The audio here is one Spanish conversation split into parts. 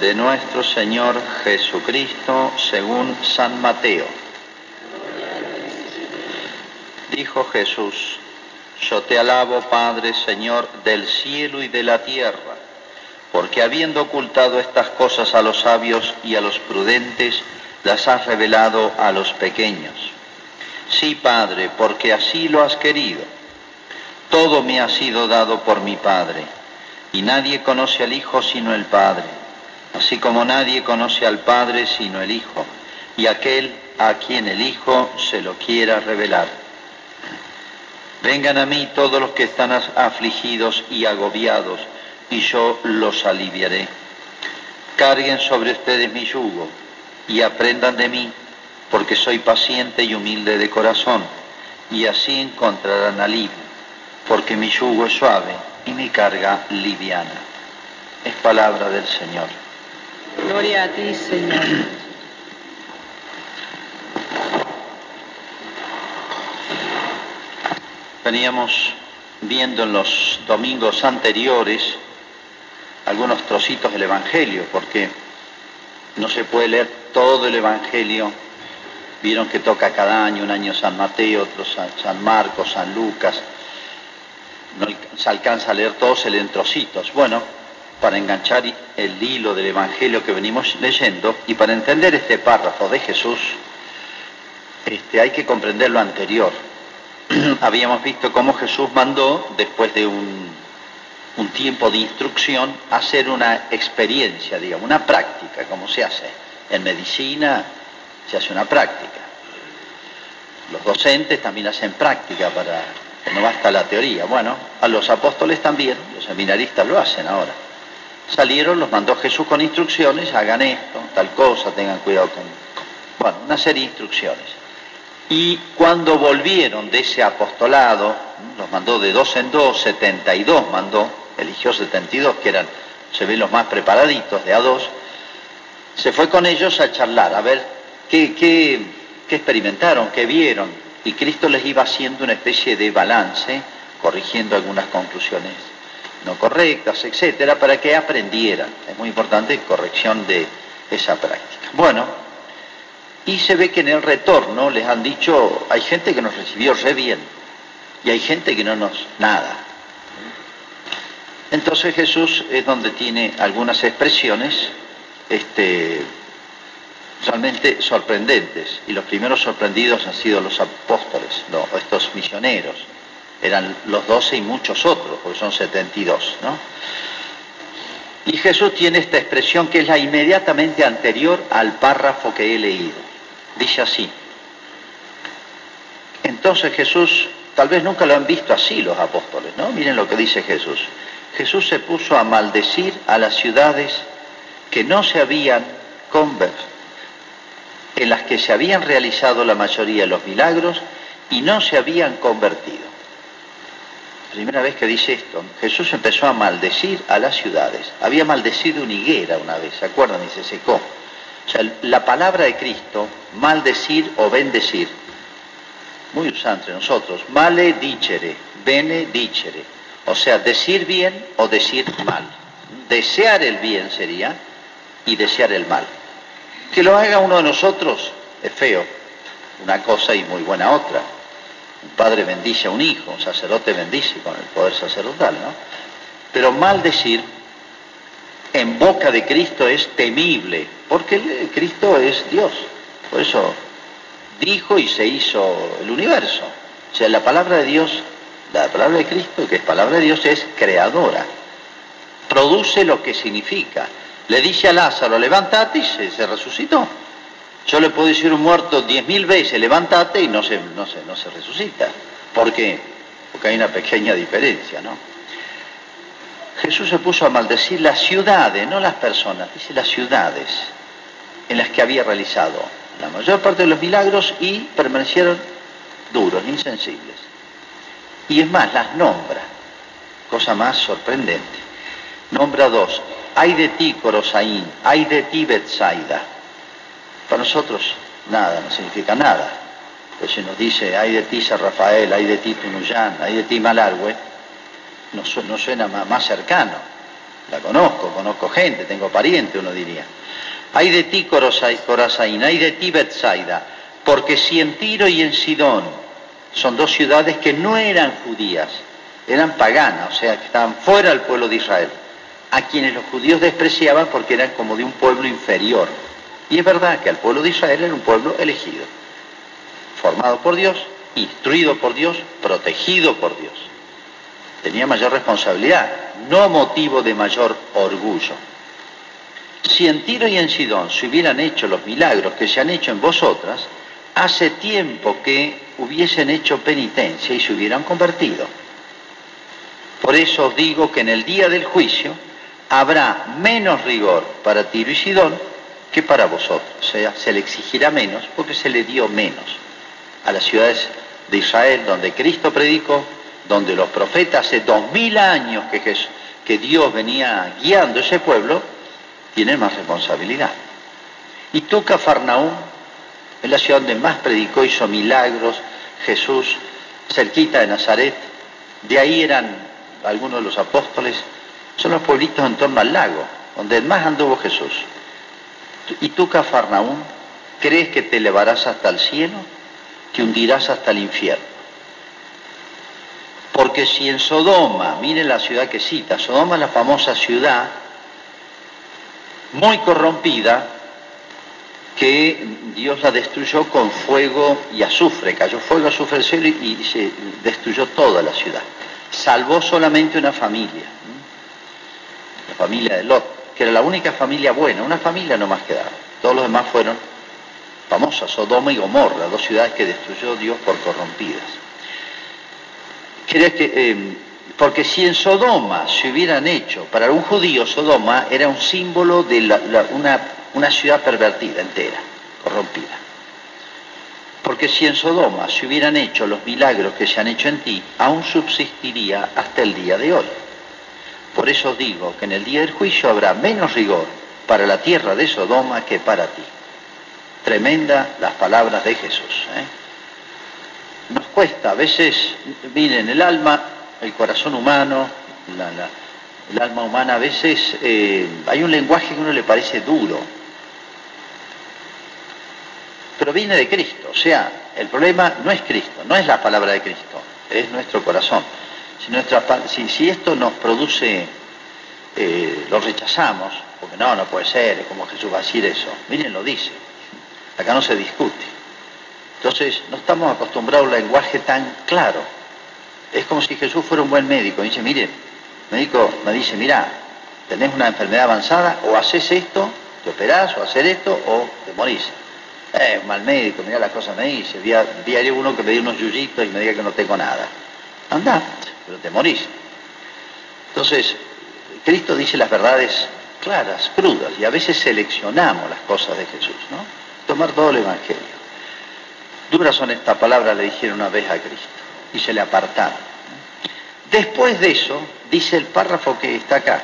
de nuestro Señor Jesucristo según San Mateo. Dijo Jesús, yo te alabo Padre Señor del cielo y de la tierra, porque habiendo ocultado estas cosas a los sabios y a los prudentes, las has revelado a los pequeños. Sí, Padre, porque así lo has querido. Todo me ha sido dado por mi Padre, y nadie conoce al Hijo sino el Padre, así como nadie conoce al Padre sino el Hijo, y aquel a quien el Hijo se lo quiera revelar. Vengan a mí todos los que están afligidos y agobiados, y yo los aliviaré. Carguen sobre ustedes mi yugo y aprendan de mí, porque soy paciente y humilde de corazón, y así encontrarán alivio, porque mi yugo es suave y mi carga liviana. Es palabra del Señor. Gloria a ti, Señor. Veníamos viendo en los domingos anteriores algunos trocitos del Evangelio, porque no se puede leer todo el Evangelio. Vieron que toca cada año, un año San Mateo, otro San, Marcos, San Lucas. No se alcanza a leer todos, se leen trocitos. Bueno, para enganchar el hilo del Evangelio que venimos leyendo y para entender este párrafo de Jesús, este, hay que comprender lo anterior. Habíamos visto cómo Jesús mandó, después de un un tiempo de instrucción, hacer una experiencia, digamos, una práctica, como se hace. En medicina se hace una práctica. Los docentes también hacen práctica para, no basta la teoría. Bueno, a los apóstoles también, los seminaristas lo hacen ahora. Salieron, los mandó Jesús con instrucciones, hagan esto, tal cosa, tengan cuidado con... Bueno, una serie de instrucciones. Y cuando volvieron de ese apostolado, los mandó de dos en dos, 72 mandó, eligió 72, que eran, se ven los más preparaditos, de a dos, se fue con ellos a charlar, a ver qué, qué, qué experimentaron, qué vieron, y Cristo les iba haciendo una especie de balance, corrigiendo algunas conclusiones no correctas, etcétera, para que aprendieran. Es muy importante corrección de esa práctica. Bueno, y se ve que en el retorno les han dicho, hay gente que nos recibió re bien y hay gente que no nos nada. Entonces Jesús es donde tiene algunas expresiones este, realmente sorprendentes. Y los primeros sorprendidos han sido los apóstoles, estos misioneros. Eran los doce y muchos otros, porque son 72, ¿no? Y Jesús tiene esta expresión que es la inmediatamente anterior al párrafo que he leído. Dice así. Entonces Jesús, tal vez nunca lo han visto así los apóstoles, ¿no? Miren lo que dice Jesús. Jesús se puso a maldecir a las ciudades que no se habían convertido, en las que se habían realizado la mayoría de los milagros y no se habían convertido. Primera vez que dice esto, Jesús empezó a maldecir a las ciudades. Había maldecido una higuera una vez, ¿se acuerdan? Y se secó. O sea, la palabra de Cristo, maldecir o bendecir, muy usada entre nosotros, male dicere, bene dicere, o sea, decir bien o decir mal. Desear el bien sería y desear el mal. Que lo haga uno de nosotros es feo, una cosa y muy buena otra. Un padre bendice a un hijo, un sacerdote bendice con el poder sacerdotal, ¿no? Pero mal decir en boca de Cristo es temible, porque Cristo es Dios. Por eso dijo y se hizo el universo. O sea, la palabra de Dios la palabra de Cristo, que es palabra de Dios, es creadora. Produce lo que significa. Le dice a Lázaro, levántate y se, resucitó. Yo le puedo decir a un muerto diez mil veces, levántate y no se, no, se, no se resucita. ¿Por qué? Porque hay una pequeña diferencia, ¿no? Jesús se puso a maldecir las ciudades, no las personas, dice las ciudades en las que había realizado la mayor parte de los milagros y permanecieron duros, insensibles. Y es más, las nombra, cosa más sorprendente. Nombra dos, hay de ti Corosaín, hay de ti Betsaida. Para nosotros nada, no significa nada. Si nos dice, hay de ti San Rafael, hay de ti Tunuyán, hay de ti Malargüe, nos, suena más, cercano. La conozco, conozco gente, tengo pariente, uno diría. Hay de ti, Corazaín, hay de ti, Betsaida, porque si en Tiro y en Sidón son dos ciudades que no eran judías, eran paganas, o sea, que estaban fuera del pueblo de Israel, a quienes los judíos despreciaban porque eran como de un pueblo inferior. Y es verdad que el pueblo de Israel era un pueblo elegido, formado por Dios, instruido por Dios, protegido por Dios. Tenía mayor responsabilidad, no motivo de mayor orgullo. Si en Tiro y en Sidón se hubieran hecho los milagros que se han hecho en vosotras, hace tiempo que hubiesen hecho penitencia y se hubieran convertido. Por eso os digo que en el día del juicio habrá menos rigor para Tiro y Sidón que para vosotros. Se le exigirá menos porque se le dio menos. A las ciudades de Israel donde Cristo predicó, donde los profetas hace dos mil años que, que Dios venía guiando ese pueblo, tienen más responsabilidad. Y tú, Cafarnaúm, es la ciudad donde más predicó, hizo milagros, Jesús, cerquita de Nazaret, de ahí eran algunos de los apóstoles, son los pueblitos en torno al lago, donde más anduvo Jesús. ¿Y tú, Cafarnaúm, crees que te elevarás hasta el cielo? Te hundirás hasta el infierno. Porque si en Sodoma, miren la ciudad que cita, Sodoma es la famosa ciudad muy corrompida que Dios la destruyó con fuego y azufre, cayó fuego, azufre del cielo y se destruyó toda la ciudad salvó solamente una familia, la familia de Lot, que era la única familia buena, una familia no más quedaba. Todos los demás fueron famosas, Sodoma y Gomorra, dos ciudades que destruyó Dios por corrompidas. que, eh, porque si en Sodoma se hubieran hecho, para un judío Sodoma era un símbolo de una, una ciudad pervertida entera, corrompida. Porque si en Sodoma se hubieran hecho los milagros que se han hecho en ti, aún subsistiría hasta el día de hoy. Por eso digo que en el día del juicio habrá menos rigor para la tierra de Sodoma que para ti. Tremenda las palabras de Jesús. ¿eh? Nos cuesta, a veces, miren, el alma, el corazón humano, el alma humana, a veces eh, hay un lenguaje que a uno le parece duro, pero viene de Cristo. O sea, el problema no es Cristo, no es la palabra de Cristo, es nuestro corazón. Si, nuestra, si, esto nos produce, eh, lo rechazamos, porque no, no puede ser, como Jesús va a decir eso. Miren, lo dice. Acá no se discute. Entonces, no estamos acostumbrados a un lenguaje tan claro. Es como si Jesús fuera un buen médico. dice, mire, el médico me dice, mira, tenés una enfermedad avanzada, o haces esto, te operás, o hacer esto, o te morís. Eh, mal médico, mira las cosas me dice. Vi, uno que me dio unos yuyitos y me diga que no tengo nada. Anda, pero te morís. Entonces, Cristo dice las verdades claras, crudas, y a veces seleccionamos las cosas de Jesús, ¿no? Tomar todo el Evangelio. Duras son estas palabras, le dijeron una vez a Cristo, y se le apartaron. Después de eso, dice el párrafo que está acá,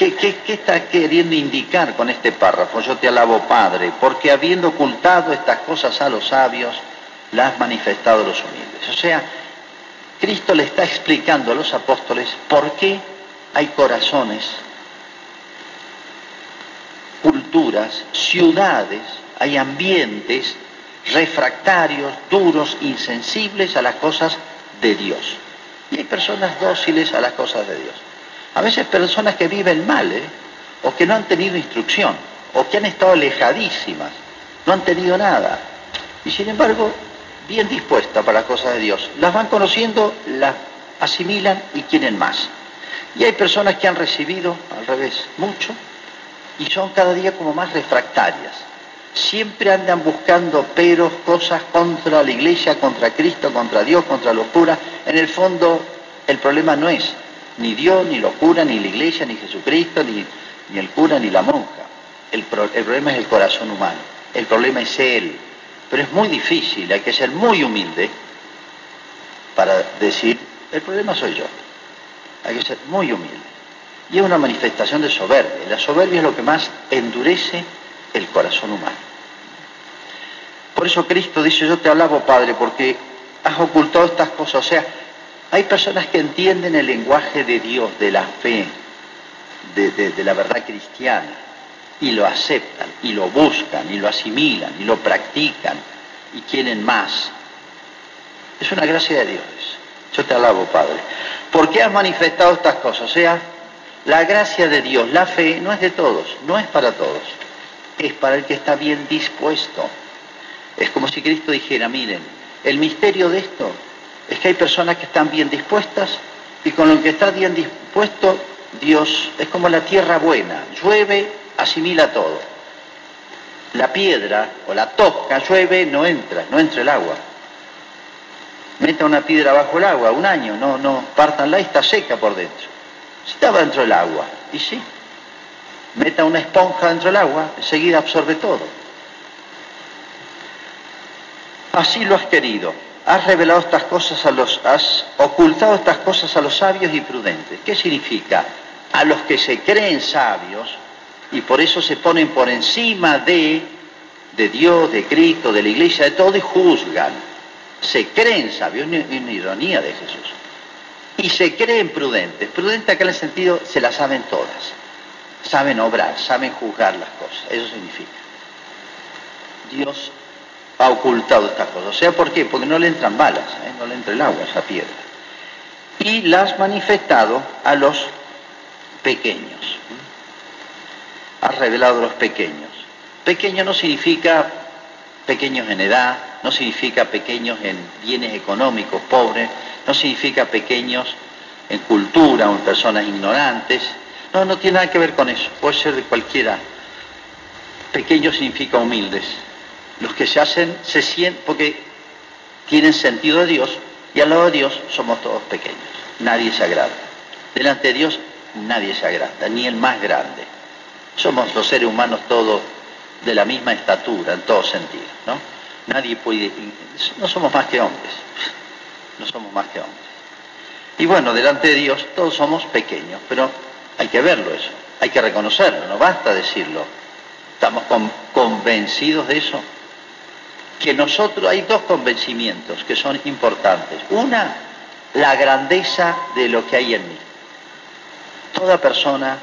¿Qué, está queriendo indicar con este párrafo? Yo te alabo, Padre, porque habiendo ocultado estas cosas a los sabios, las has manifestado a los humildes. O sea, Cristo le está explicando a los apóstoles por qué hay corazones, culturas, ciudades, hay ambientes refractarios, duros, insensibles a las cosas de Dios. Y hay personas dóciles a las cosas de Dios. A veces personas que viven mal, ¿eh? o que no han tenido instrucción, o que han estado alejadísimas, no han tenido nada. Y sin embargo, bien dispuestas para las cosas de Dios. Las van conociendo, las asimilan y quieren más. Y hay personas que han recibido, al revés, mucho, y son cada día como más refractarias. Siempre andan buscando peros, cosas contra la iglesia, contra Cristo, contra Dios, contra los curas. En el fondo, el problema no es ni Dios, ni los curas, ni la iglesia, ni Jesucristo, ni, ni el cura, ni la monja. El problema es el corazón humano. El problema es Él. Pero es muy difícil, hay que ser muy humilde para decir, el problema soy yo. Hay que ser muy humilde. Y es una manifestación de soberbia. La soberbia es lo que más endurece el corazón humano. Por eso Cristo dice, yo te alabo, Padre, porque has ocultado estas cosas. O sea, hay personas que entienden el lenguaje de Dios, de la fe, de, de la verdad cristiana y lo aceptan y lo buscan y lo asimilan y lo practican y quieren más. Es una gracia de Dios. Yo te alabo, Padre. ¿Por qué has manifestado estas cosas? O sea, la gracia de Dios, la fe, no es de todos, no es para todos. Es para el que está bien dispuesto. Es como si Cristo dijera, miren, el misterio de esto es que hay personas que están bien dispuestas y con lo que está bien dispuesto, Dios es como la tierra buena, llueve, asimila todo. La piedra o la tosca llueve, no entra, no entra el agua. Meta una piedra bajo el agua, un año, no, no, pártanla y está seca por dentro. Si estaba dentro del agua, y sí. Meta una esponja dentro del agua, enseguida absorbe todo. Así lo has querido. Has revelado estas cosas a los, has ocultado estas cosas a los sabios y prudentes. ¿Qué significa? A los que se creen sabios y por eso se ponen por encima de, de Dios, de Cristo, de la iglesia, de todo y juzgan. Se creen sabios, es una ironía de Jesús. Y se creen prudentes. Prudentes acá en el sentido, se las saben todas. Saben obrar, saben juzgar las cosas. Eso significa. Dios ha ocultado estas cosas. O sea, ¿por qué? Porque no le entran balas, ¿eh? no le entra el agua a esa piedra. Y las manifestado a los pequeños ha revelado a los pequeños. Pequeño no significa pequeños en edad, no significa pequeños en bienes económicos, pobres, no significa pequeños en cultura o en personas ignorantes. No, no tiene nada que ver con eso, puede ser de cualquiera. Pequeño significa humildes. Los que se hacen, se sienten, porque tienen sentido de Dios y al lado de Dios somos todos pequeños. Nadie se agrada. Delante de Dios nadie se agrada, ni el más grande. Somos los seres humanos todos de la misma estatura, en todos sentidos, ¿no? Nadie puede, no somos más que hombres, no somos más que hombres. Y bueno, delante de Dios todos somos pequeños, pero hay que verlo eso, hay que reconocerlo, no basta decirlo. ¿Estamos convencidos de eso? Que nosotros hay dos convencimientos que son importantes. Una, la grandeza de lo que hay en mí. Toda persona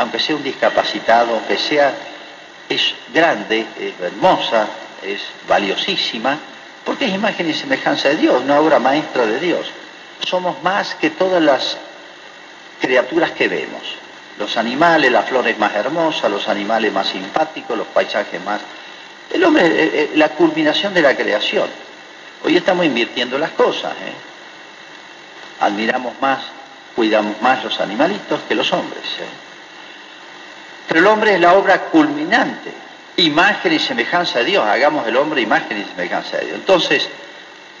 aunque sea un discapacitado, aunque sea, es grande, es hermosa, es valiosísima, porque es imagen y semejanza de Dios, una obra maestra de Dios. Somos más que todas las criaturas que vemos. Los animales, las flores más hermosas, los animales más simpáticos, los paisajes más... El hombre es eh, eh, la culminación de la creación. Hoy estamos invirtiendo las cosas. ¿eh? Admiramos más, cuidamos más los animalitos que los hombres. Pero el hombre es la obra culminante, imagen y semejanza de Dios. Hagamos del hombre imagen y semejanza de Dios. Entonces,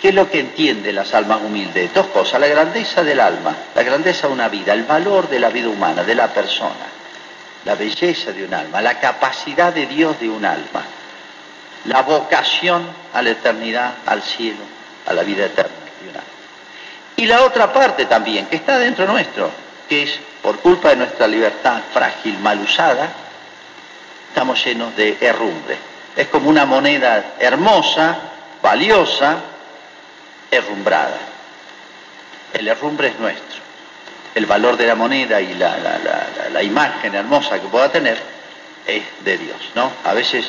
¿qué es lo que entienden las almas humildes? Dos cosas, la grandeza del alma, la grandeza de una vida, el valor de la vida humana, de la persona, la belleza de un alma, la capacidad de Dios de un alma, la vocación a la eternidad, al cielo, a la vida eterna de un alma. Y la otra parte también, que está dentro nuestro, que es por culpa de nuestra libertad frágil, mal usada, estamos llenos de herrumbre. Es como una moneda hermosa, valiosa, herrumbrada. El herrumbre es nuestro. El valor de la moneda y la, imagen hermosa que pueda tener es de Dios, ¿no? A veces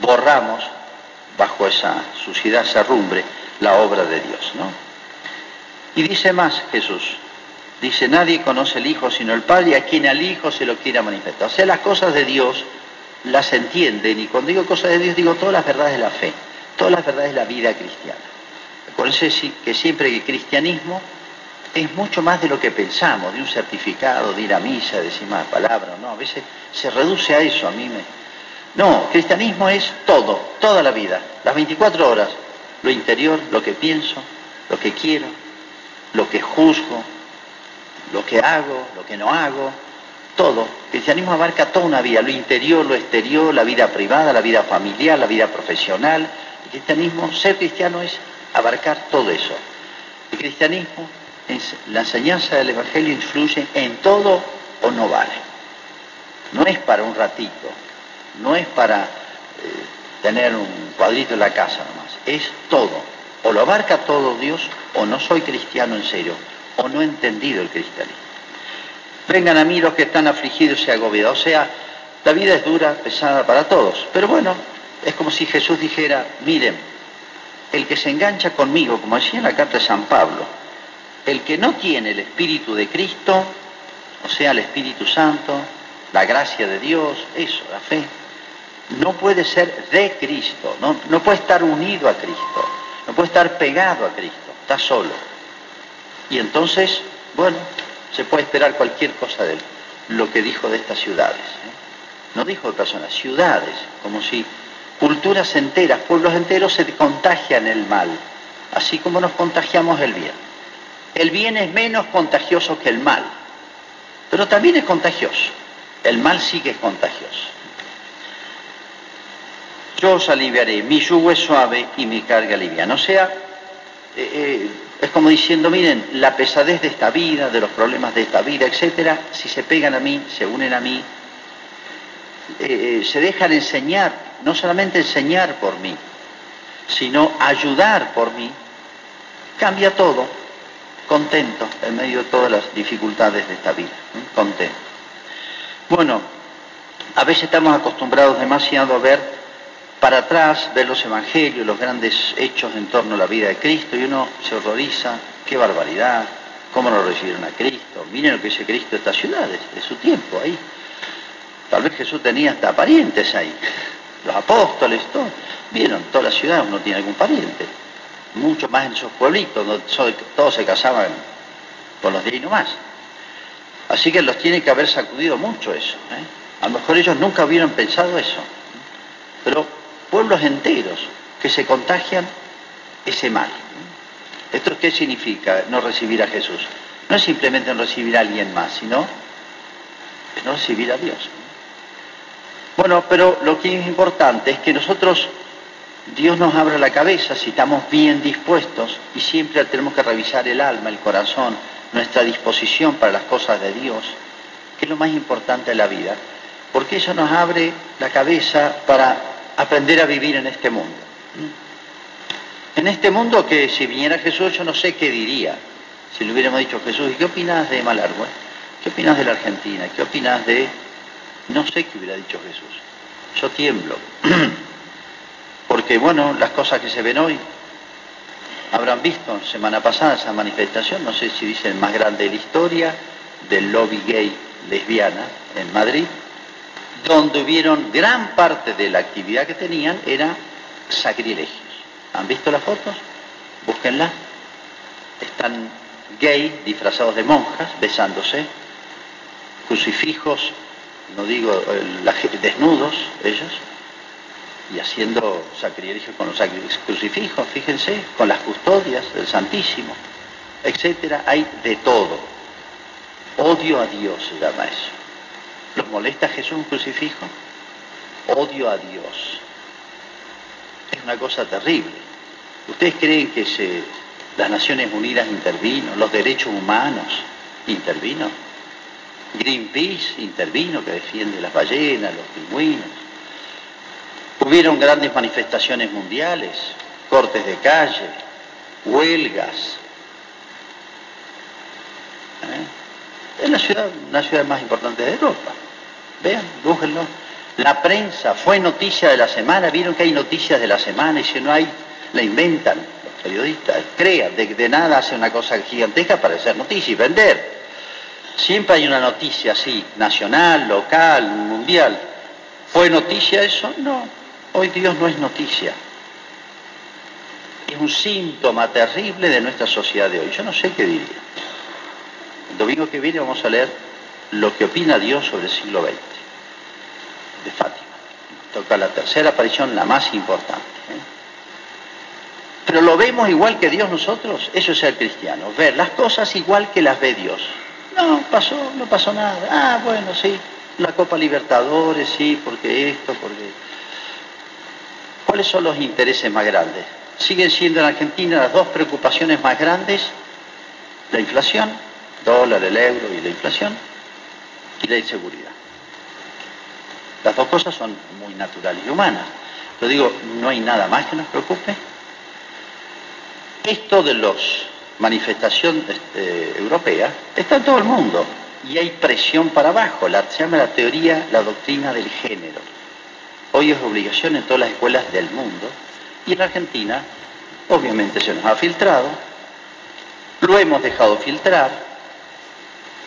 borramos bajo esa suciedad, herrumbre, la obra de Dios, ¿no? Y dice más Jesús, Dice, nadie conoce al Hijo sino el Padre, a quien al Hijo se lo quiera manifestar. O sea, las cosas de Dios las entienden, y cuando digo cosas de Dios digo todas las verdades de la fe, todas las verdades de la vida cristiana. Acuérdense que siempre el cristianismo es mucho más de lo que pensamos, de un certificado, de ir a misa, de decir más palabras, no, a veces se reduce a eso, a mí me... No, cristianismo es todo, toda la vida, las 24 horas, lo interior, lo que pienso, lo que quiero, lo que juzgo, lo que hago, lo que no hago, todo. El cristianismo abarca toda una vida, lo interior, lo exterior, la vida privada, la vida familiar, la vida profesional. El cristianismo, ser cristiano es abarcar todo eso. El cristianismo, es, la enseñanza del Evangelio influye en todo o no vale. No es para un ratito, no es para eh, tener un cuadrito en la casa nomás, es todo. O lo abarca todo Dios o no soy cristiano en serio o no entendido el cristianismo. Vengan a mí los que están afligidos y agobiados. O sea, la vida es dura, pesada para todos. Pero bueno, es como si Jesús dijera, miren, el que se engancha conmigo, como decía en la carta de San Pablo, el que no tiene el Espíritu de Cristo, o sea, el Espíritu Santo, la gracia de Dios, eso, la fe, no puede ser de Cristo, no, no puede estar unido a Cristo, no puede estar pegado a Cristo, está solo. Y entonces, bueno, se puede esperar cualquier cosa de él. Lo que dijo de estas ciudades. ¿eh? No dijo de personas, ciudades, como si culturas enteras, pueblos enteros se contagian el mal, así como nos contagiamos el bien. El bien es menos contagioso que el mal, pero también es contagioso. El mal sí que es contagioso. Yo os aliviaré, mi yugo es suave y mi carga liviana. O sea, eh, eh, es como diciendo, miren, la pesadez de esta vida, de los problemas de esta vida, etcétera, si se pegan a mí, se unen a mí, eh, se dejan enseñar, no solamente enseñar por mí, sino ayudar por mí, cambia todo, contento en medio de todas las dificultades de esta vida, contento. Bueno, a veces estamos acostumbrados demasiado a ver para atrás, ver los evangelios, los grandes hechos en torno a la vida de Cristo, y uno se horroriza, qué barbaridad, cómo no recibieron a Cristo, miren lo que dice Cristo de estas ciudades, de su tiempo ahí. Tal vez Jesús tenía hasta parientes ahí, los apóstoles, todo. Vieron, toda la ciudad uno tiene algún pariente, mucho más en esos pueblitos, donde todos se casaban con los de ahí nomás. Así que los tiene que haber sacudido mucho eso. ¿eh? A lo mejor ellos nunca hubieran pensado eso. Pero pueblos enteros que se contagian ese mal. ¿Esto qué significa no recibir a Jesús? No es simplemente no recibir a alguien más, sino no recibir a Dios. Bueno, pero lo que es importante es que nosotros, Dios nos abra la cabeza si estamos bien dispuestos y siempre tenemos que revisar el alma, el corazón, nuestra disposición para las cosas de Dios, que es lo más importante de la vida, porque eso nos abre la cabeza para aprender a vivir en este mundo. En este mundo que si viniera Jesús yo no sé qué diría. Si le hubiéramos dicho Jesús, ¿y qué opinas de Malargüe? ¿Qué opinas de la Argentina? ¿Qué opinas de...? No sé qué hubiera dicho Jesús. Yo tiemblo. Porque bueno, las cosas que se ven hoy, habrán visto semana pasada esa manifestación, no sé si dicen más grande de la historia, del lobby gay lesbiana en Madrid, donde hubieron gran parte de la actividad que tenían era sacrilegios. ¿Han visto las fotos? Búsquenlas. Están gay disfrazados de monjas, besándose, crucifijos, no digo desnudos ellos, y haciendo sacrilegios con los crucifijos, fíjense, con las custodias del Santísimo, etcétera, hay de todo. Odio a Dios se llama eso. ¿Los molesta Jesús un crucifijo? Odio a Dios. Es una cosa terrible. ¿Ustedes creen que se, las Naciones Unidas intervino? ¿Los derechos humanos intervino? Greenpeace intervino, que defiende las ballenas, los pingüinos. Hubieron grandes manifestaciones mundiales, cortes de calle, huelgas. Es la ciudad, una ciudad más importante de Europa. Vean, búsquenlo. La prensa fue noticia de la semana, vieron que hay noticias de la semana y si no hay, la inventan los periodistas, crean, de, de nada hace una cosa gigantesca para hacer noticia y vender. Siempre hay una noticia así, nacional, local, mundial. ¿Fue noticia eso? No, hoy Dios no es noticia. Es un síntoma terrible de nuestra sociedad de hoy. Yo no sé qué diría. El domingo que viene vamos a leer lo que opina Dios sobre el siglo XX de Fátima. Toca la tercera aparición, la más importante. ¿eh? Pero lo vemos igual que Dios nosotros, eso es ser cristiano, ver las cosas igual que las ve Dios. No, pasó, no pasó nada. Ah, bueno, sí, la Copa Libertadores, sí, porque esto, porque... ¿Cuáles son los intereses más grandes? Siguen siendo en Argentina las dos preocupaciones más grandes, la inflación, dólar, el euro y la inflación, y la inseguridad. Las dos cosas son muy naturales y humanas. Pero digo, no hay nada más que nos preocupe. Esto de los manifestación este, europea está en todo el mundo. y hay presión para abajo. Se llama la teoría, la doctrina del género. Hoy es obligación en todas las escuelas del mundo y en Argentina obviamente se nos ha filtrado, lo hemos dejado filtrar,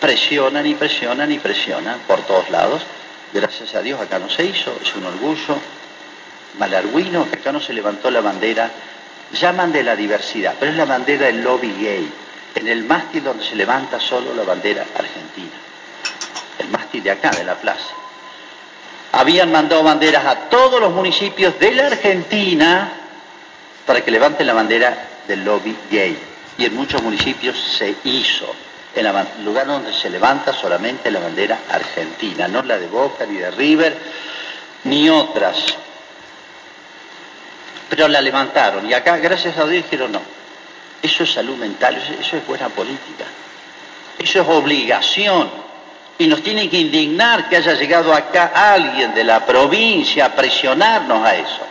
presionan y presionan y presionan por todos lados. Gracias a Dios acá no se hizo, es un orgullo malarguino que acá no se levantó la bandera, llaman de la diversidad, pero es la bandera del lobby gay, en el mástil donde se levanta solo la bandera argentina, el mástil de acá, de la plaza. Habían mandado banderas a todos los municipios de la Argentina para que levanten la bandera del lobby gay. Y en muchos municipios se hizo, en el lugar donde se levanta solamente la bandera argentina, no la de Boca, ni de River, ni otras. Pero la levantaron y acá, gracias a Dios, dijeron no. Eso es salud mental, eso es buena política. Eso es obligación. Y nos tiene que indignar que haya llegado acá alguien de la provincia a presionarnos a eso.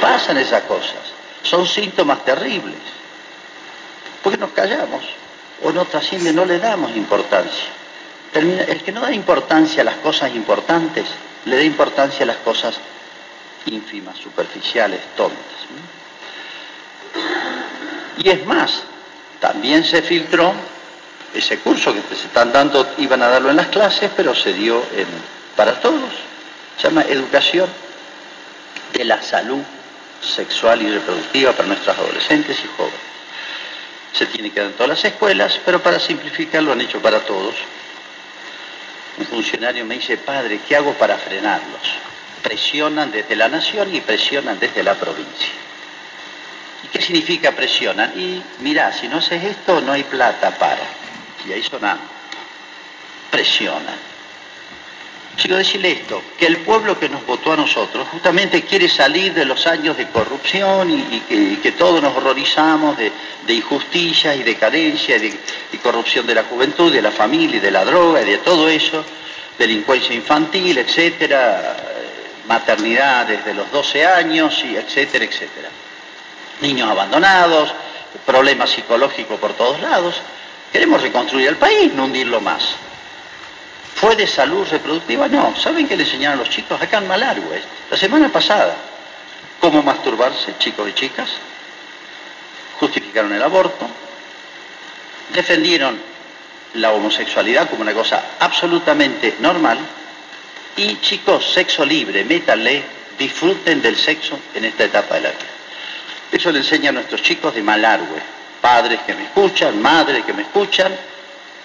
Pasan esas cosas. Son síntomas terribles. Porque nos callamos o no trasciende, no le damos importancia. el que no da importancia a las cosas importantes, le da importancia a las cosas ínfimas, superficiales, tontas. Y es más, también se filtró ese curso que se están dando, iban a darlo en las clases, pero se dio para todos. Se llama Educación de la Salud Sexual y Reproductiva para nuestros adolescentes y jóvenes. Se tiene que dar en todas las escuelas, pero para simplificar lo han hecho para todos. Un funcionario me dice, padre, ¿qué hago para frenarlos? Presionan desde la nación y presionan desde la provincia. ¿Y qué significa presionan? Y mira, si no haces esto, no hay plata para. Y ahí sonamos. Presionan. Quiero decirle esto, que el pueblo que nos votó a nosotros justamente quiere salir de los años de corrupción y, que, todos nos horrorizamos de, injusticia y decadencia y, y, corrupción de la juventud, de la familia y de la droga y de todo eso, delincuencia infantil, etcétera, maternidad desde los 12 años y etcétera, etcétera. Niños abandonados, problemas psicológicos por todos lados. Queremos reconstruir el país, no hundirlo más. ¿Fue de salud reproductiva? No. ¿Saben qué le enseñaron a los chicos acá en Malargüe? La semana pasada. ¿Cómo masturbarse, chicos y chicas? Justificaron el aborto. Defendieron la homosexualidad como una cosa absolutamente normal. Y chicos, sexo libre, métanle, disfruten del sexo en esta etapa de la vida. Eso le enseña a nuestros chicos de Malargüe. Padres que me escuchan, madres que me escuchan,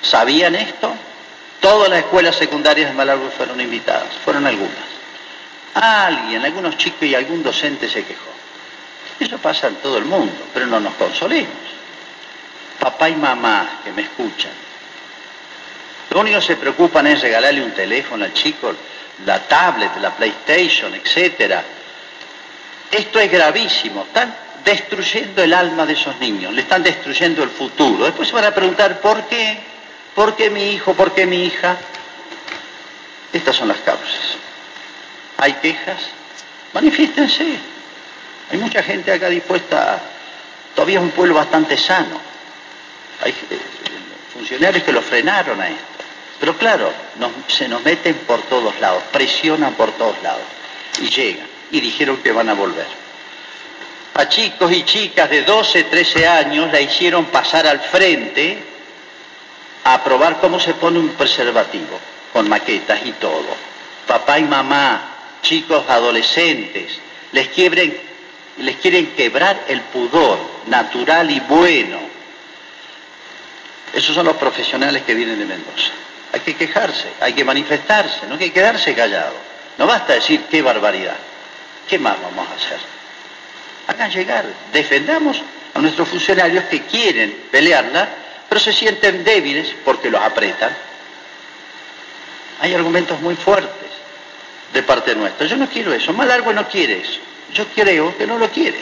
¿sabían esto? Todas las escuelas secundarias de Malargüe fueron invitadas, fueron algunas. Alguien, algunos chicos y algún docente se quejó. Eso pasa en todo el mundo, pero no nos consolemos. Papá y mamá que me escuchan, lo único que se preocupan es regalarle un teléfono al chico, la tablet, la PlayStation, etc. Esto es gravísimo. Están destruyendo el alma de esos niños, le están destruyendo el futuro. Después se van a preguntar por qué. ¿Por qué mi hijo? ¿Por qué mi hija? Estas son las causas. ¿Hay quejas? Manifiéstense. Hay mucha gente acá dispuesta, todavía es un pueblo bastante sano. Hay eh, funcionarios que lo frenaron a esto. Pero claro, se nos meten por todos lados, presionan por todos lados y llegan. Y dijeron que van a volver. A chicos y chicas de 12, 13 años la hicieron pasar al frente a probar cómo se pone un preservativo, con maquetas y todo. Papá y mamá, chicos adolescentes, les, quiebren, les quieren quebrar el pudor natural y bueno. Esos son los profesionales que vienen de Mendoza. Hay que quejarse, hay que manifestarse, no hay que quedarse callado. No basta decir qué barbaridad. ¿Qué más vamos a hacer? Hagan llegar, defendamos a nuestros funcionarios que quieren pelearla pero se sienten débiles porque los apretan. Hay argumentos muy fuertes de parte nuestra. Yo no quiero eso, Malargüe no quiere eso. Yo creo que no lo quiere.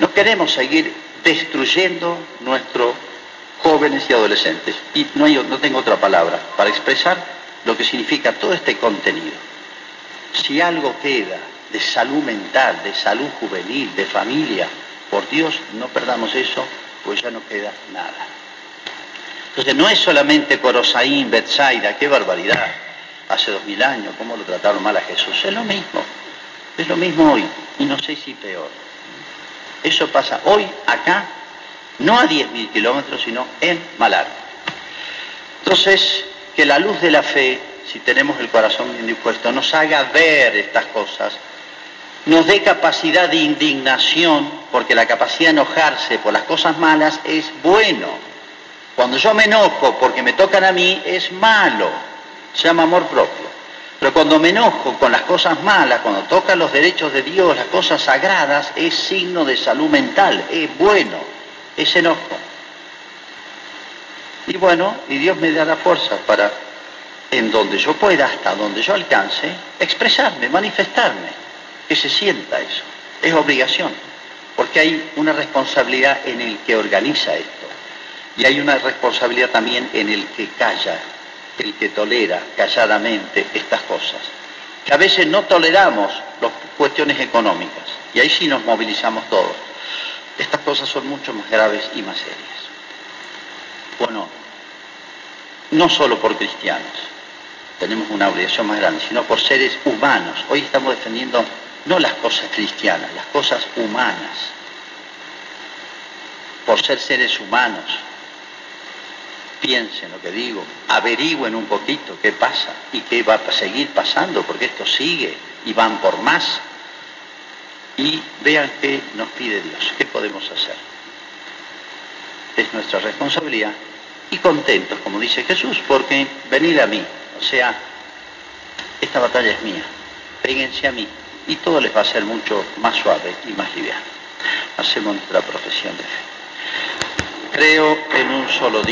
No queremos seguir destruyendo nuestros jóvenes y adolescentes. Y no, hay, no tengo otra palabra para expresar lo que significa todo este contenido. Si algo queda de salud mental, de salud juvenil, de familia, por Dios, no perdamos eso pues ya no queda nada. Entonces no es solamente Corosaín, Betsaida, qué barbaridad, hace dos mil años, cómo lo trataron mal a Jesús, es lo mismo, es lo mismo hoy, y no sé si peor. Eso pasa hoy, acá, no a diez mil kilómetros, sino en Malar. Entonces, que la luz de la fe, si tenemos el corazón bien dispuesto, nos haga ver estas cosas, nos dé capacidad de indignación, porque la capacidad de enojarse por las cosas malas es bueno cuando yo me enojo porque me tocan a mí, es malo, se llama amor propio. Pero cuando me enojo con las cosas malas, cuando tocan los derechos de Dios, las cosas sagradas, es signo de salud mental, es bueno, es enojo. Y bueno, y Dios me da la fuerza para, en donde yo pueda, hasta donde yo alcance, expresarme, manifestarme, que se sienta eso. Es obligación, porque hay una responsabilidad en el que organiza esto. Y hay una responsabilidad también en el que calla, el que tolera calladamente estas cosas. Que a veces no toleramos las cuestiones económicas y ahí sí nos movilizamos todos. Estas cosas son mucho más graves y más serias. Bueno, no solo por cristianos, tenemos una obligación más grande, sino por seres humanos. Hoy estamos defendiendo no las cosas cristianas, las cosas humanas, por ser seres humanos, piensen lo que digo, averigüen un poquito qué pasa y qué va a seguir pasando, porque esto sigue y van por más. Y vean qué nos pide Dios, qué podemos hacer. Es nuestra responsabilidad y contentos, como dice Jesús, porque venid a mí, o sea, esta batalla es mía, péguense a mí y todo les va a ser mucho más suave y más liviano. Hacemos nuestra profesión de fe. Creo en un solo Dios.